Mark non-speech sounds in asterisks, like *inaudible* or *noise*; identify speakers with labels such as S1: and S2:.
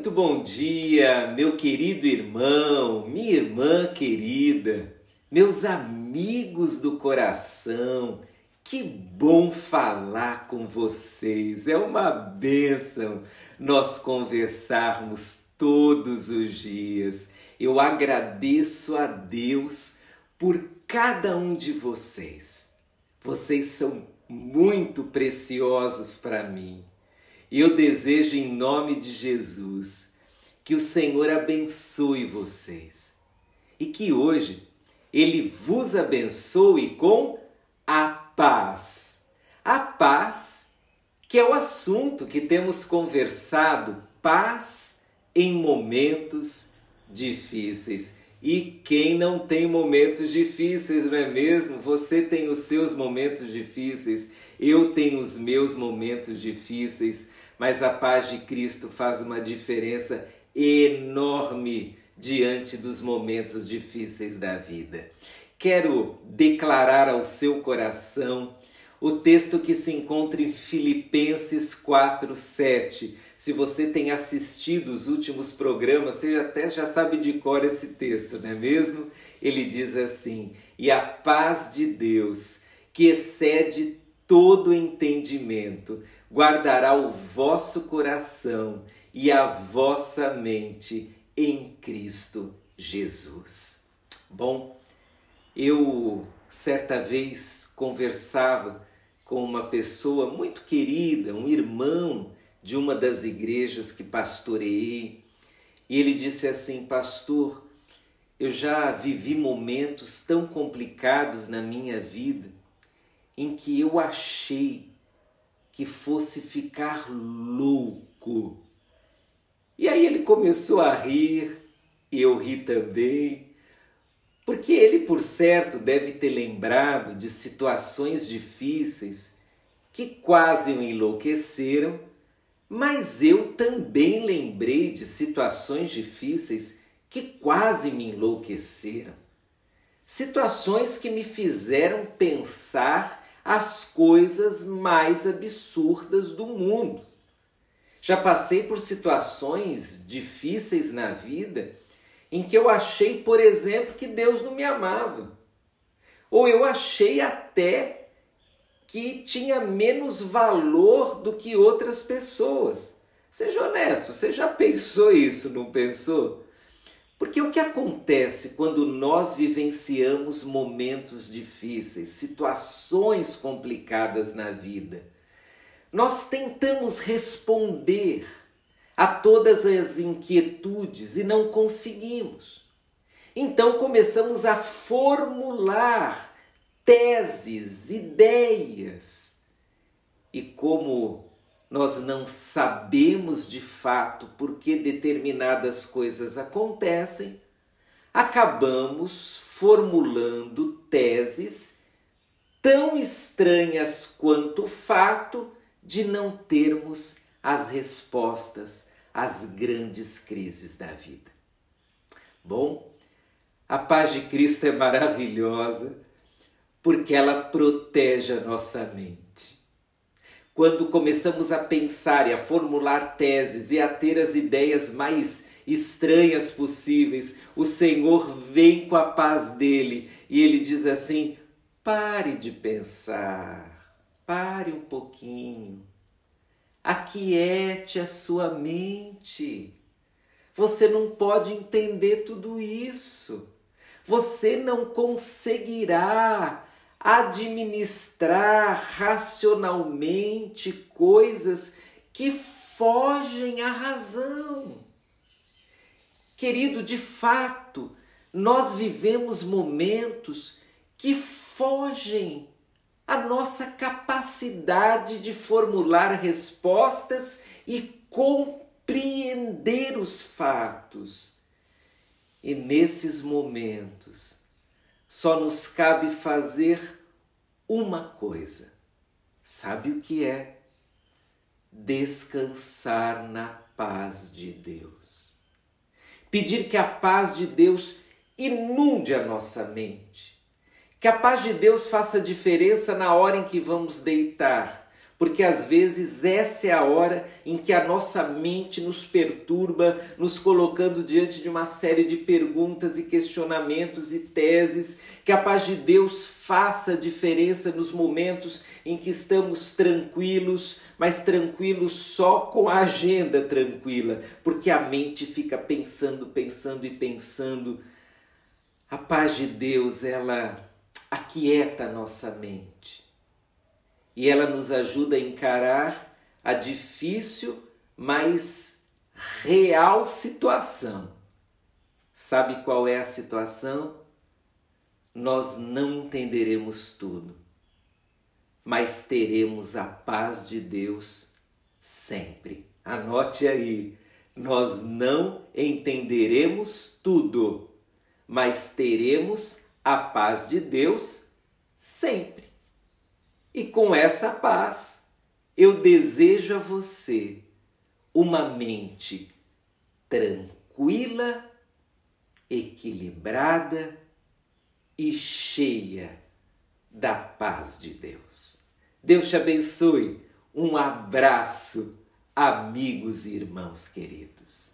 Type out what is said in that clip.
S1: Muito bom dia, meu querido irmão, minha irmã querida, meus amigos do coração. Que bom falar com vocês. É uma bênção nós conversarmos todos os dias. Eu agradeço a Deus por cada um de vocês. Vocês são muito preciosos para mim. E eu desejo em nome de Jesus que o Senhor abençoe vocês e que hoje ele vos abençoe com a paz. A paz, que é o assunto que temos conversado, paz em momentos difíceis. E quem não tem momentos difíceis, não é mesmo? Você tem os seus momentos difíceis, eu tenho os meus momentos difíceis, mas a paz de Cristo faz uma diferença enorme diante dos momentos difíceis da vida. Quero declarar ao seu coração o texto que se encontra em Filipenses 4:7. Se você tem assistido os últimos programas, você até já sabe de cor esse texto, não é mesmo? Ele diz assim: "E a paz de Deus, que excede todo entendimento, guardará o vosso coração e a vossa mente em Cristo Jesus. Bom, eu certa vez conversava com uma pessoa muito querida, um irmão de uma das igrejas que pastoreei, e ele disse assim: Pastor, eu já vivi momentos tão complicados na minha vida em que eu achei que fosse ficar louco. E aí ele começou a rir, e eu ri também, porque ele, por certo, deve ter lembrado de situações difíceis que quase o enlouqueceram, mas eu também lembrei de situações difíceis que quase me enlouqueceram. Situações que me fizeram pensar as coisas mais absurdas do mundo. Já passei por situações difíceis na vida em que eu achei, por exemplo, que Deus não me amava. Ou eu achei até que tinha menos valor do que outras pessoas. Seja honesto, você já *laughs* pensou isso, não pensou? Porque o que acontece quando nós vivenciamos momentos difíceis, situações complicadas na vida? Nós tentamos responder a todas as inquietudes e não conseguimos. Então começamos a formular teses, ideias. E como nós não sabemos de fato por que determinadas coisas acontecem, acabamos formulando teses tão estranhas quanto o fato de não termos as respostas às grandes crises da vida. Bom, a paz de Cristo é maravilhosa porque ela protege a nossa mente quando começamos a pensar e a formular teses e a ter as ideias mais estranhas possíveis, o Senhor vem com a paz dele e ele diz assim: pare de pensar, pare um pouquinho, aquiete a sua mente. Você não pode entender tudo isso. Você não conseguirá administrar racionalmente coisas que fogem à razão. Querido, de fato, nós vivemos momentos que fogem à nossa capacidade de formular respostas e compreender os fatos. E nesses momentos, só nos cabe fazer uma coisa. Sabe o que é? Descansar na paz de Deus. Pedir que a paz de Deus inunde a nossa mente. Que a paz de Deus faça diferença na hora em que vamos deitar. Porque às vezes essa é a hora em que a nossa mente nos perturba, nos colocando diante de uma série de perguntas e questionamentos e teses. Que a paz de Deus faça diferença nos momentos em que estamos tranquilos, mas tranquilos só com a agenda tranquila, porque a mente fica pensando, pensando e pensando. A paz de Deus, ela aquieta a nossa mente e ela nos ajuda a encarar a difícil, mas real situação. Sabe qual é a situação? Nós não entenderemos tudo, mas teremos a paz de Deus sempre. Anote aí, nós não entenderemos tudo, mas teremos a paz de Deus sempre. E com essa paz, eu desejo a você uma mente tranquila, equilibrada e cheia da paz de Deus. Deus te abençoe. Um abraço, amigos e irmãos queridos.